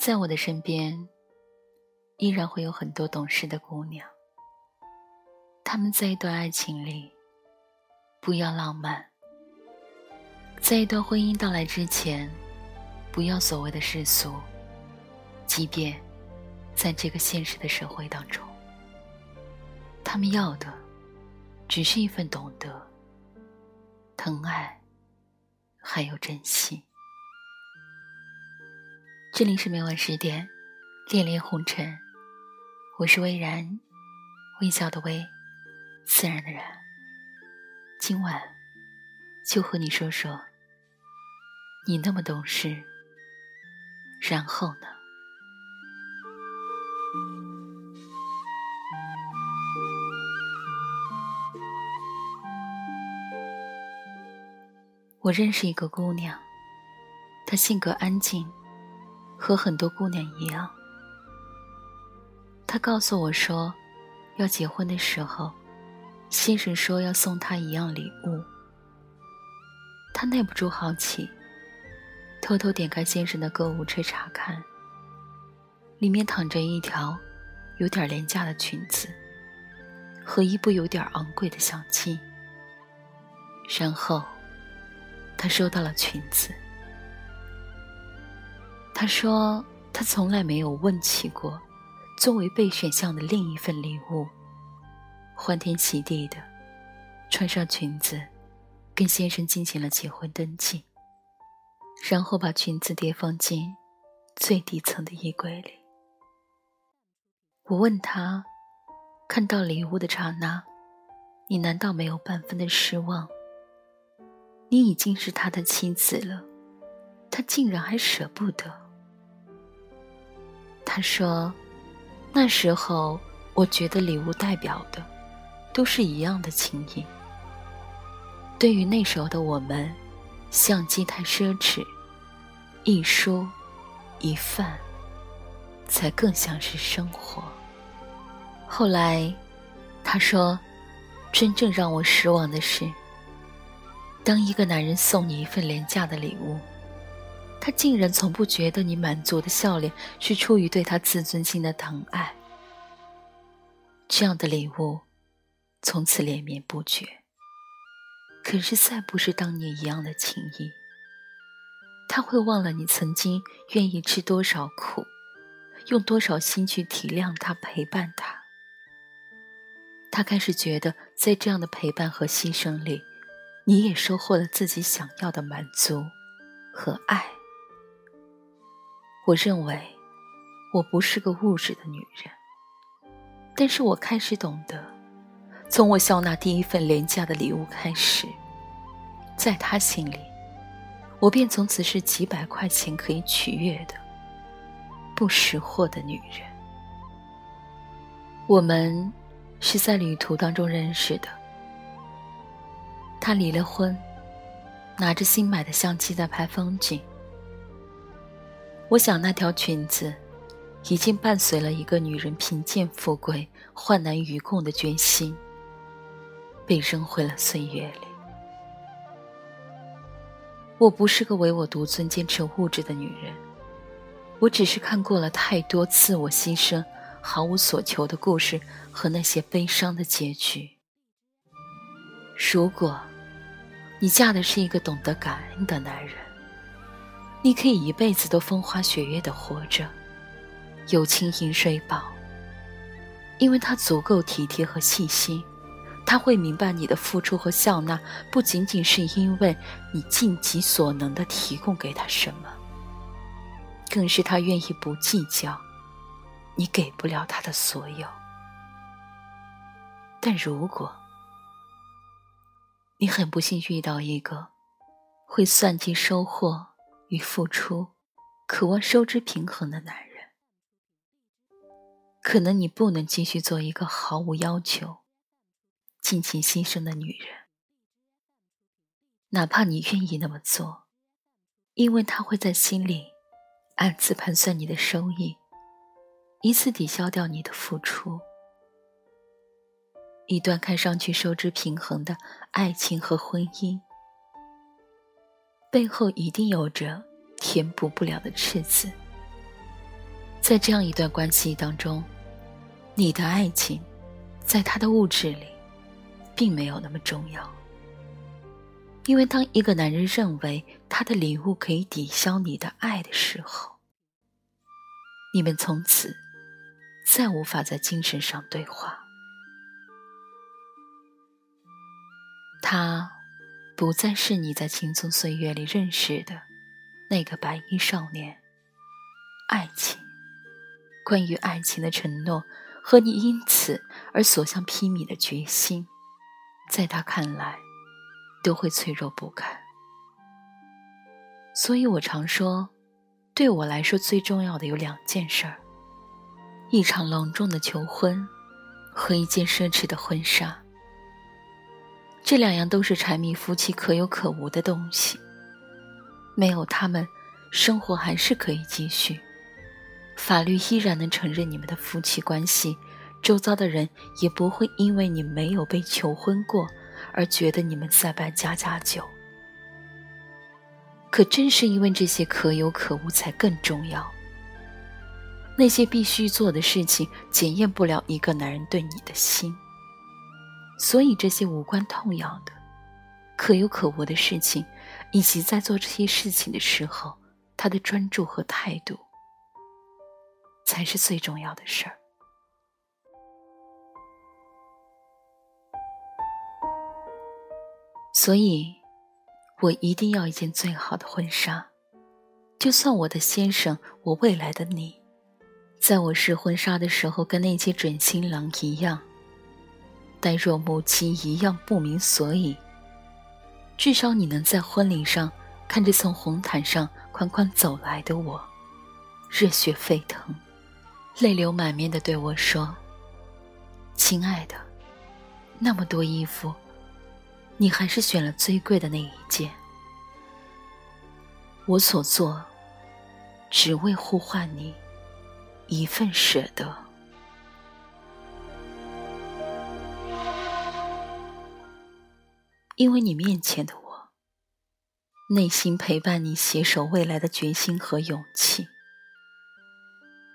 在我的身边，依然会有很多懂事的姑娘。她们在一段爱情里，不要浪漫；在一段婚姻到来之前，不要所谓的世俗。即便在这个现实的社会当中，他们要的只是一份懂得、疼爱。还有珍惜。这里是每晚十点，恋恋红尘，我是微然，微笑的微，自然的然。今晚就和你说说，你那么懂事，然后呢？我认识一个姑娘，她性格安静，和很多姑娘一样。她告诉我说，要结婚的时候，先生说要送她一样礼物。她耐不住好奇，偷偷点开先生的购物车查看，里面躺着一条有点廉价的裙子，和一部有点昂贵的相机，然后。他收到了裙子。他说：“他从来没有问起过，作为备选项的另一份礼物。”欢天喜地的穿上裙子，跟先生进行了结婚登记，然后把裙子叠放进最底层的衣柜里。我问他：“看到礼物的刹那，你难道没有半分的失望？”你已经是他的妻子了，他竟然还舍不得。他说：“那时候我觉得礼物代表的都是一样的情谊。对于那时候的我们，相机太奢侈，一书一饭才更像是生活。”后来，他说：“真正让我失望的是。”当一个男人送你一份廉价的礼物，他竟然从不觉得你满足的笑脸是出于对他自尊心的疼爱。这样的礼物，从此连绵不绝。可是再不是当年一样的情谊。他会忘了你曾经愿意吃多少苦，用多少心去体谅他、陪伴他。他开始觉得，在这样的陪伴和牺牲里。你也收获了自己想要的满足和爱。我认为我不是个物质的女人，但是我开始懂得，从我笑纳第一份廉价的礼物开始，在他心里，我便从此是几百块钱可以取悦的不识货的女人。我们是在旅途当中认识的。他离了婚，拿着新买的相机在拍风景。我想那条裙子，已经伴随了一个女人贫贱富贵、患难与共的决心，被扔回了岁月里。我不是个唯我独尊、坚持物质的女人，我只是看过了太多自我牺牲、毫无所求的故事和那些悲伤的结局。如果。你嫁的是一个懂得感恩的男人，你可以一辈子都风花雪月的活着，有情饮水饱。因为他足够体贴和细心，他会明白你的付出和笑纳不仅仅是因为你尽己所能的提供给他什么，更是他愿意不计较你给不了他的所有。但如果，你很不幸遇到一个会算计收获与付出、渴望收支平衡的男人，可能你不能继续做一个毫无要求、尽情牺牲的女人。哪怕你愿意那么做，因为他会在心里暗自盘算你的收益，以此抵消掉你的付出。一段看上去收支平衡的爱情和婚姻，背后一定有着填补不了的赤字。在这样一段关系当中，你的爱情，在他的物质里，并没有那么重要。因为当一个男人认为他的礼物可以抵消你的爱的时候，你们从此再无法在精神上对话。他不再是你在青葱岁月里认识的那个白衣少年。爱情，关于爱情的承诺和你因此而所向披靡的决心，在他看来。都会脆弱不堪，所以我常说，对我来说最重要的有两件事儿：一场隆重的求婚和一件奢侈的婚纱。这两样都是柴米夫妻可有可无的东西，没有他们，生活还是可以继续，法律依然能承认你们的夫妻关系，周遭的人也不会因为你没有被求婚过。而觉得你们在办家家酒，可正是因为这些可有可无，才更重要。那些必须做的事情，检验不了一个男人对你的心。所以，这些无关痛痒的、可有可无的事情，以及在做这些事情的时候，他的专注和态度，才是最重要的事儿。所以，我一定要一件最好的婚纱，就算我的先生，我未来的你，在我试婚纱的时候，跟那些准新郎一样，呆若木鸡一样不明所以。至少你能在婚礼上看着从红毯上款款走来的我，热血沸腾，泪流满面的对我说：“亲爱的，那么多衣服。”你还是选了最贵的那一件。我所做，只为呼唤你一份舍得。因为你面前的我，内心陪伴你携手未来的决心和勇气。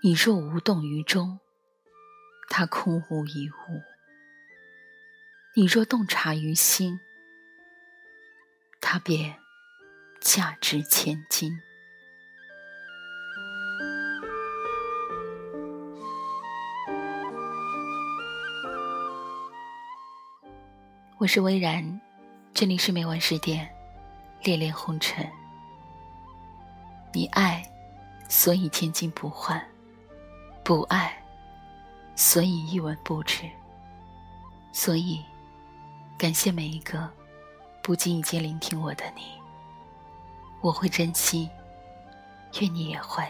你若无动于衷，他空无一物；你若洞察于心。他便价值千金。我是微然，这里是每晚十点，恋恋红尘。你爱，所以千金不换；不爱，所以一文不值。所以，感谢每一个。不经意间聆听我的你，我会珍惜，愿你也会。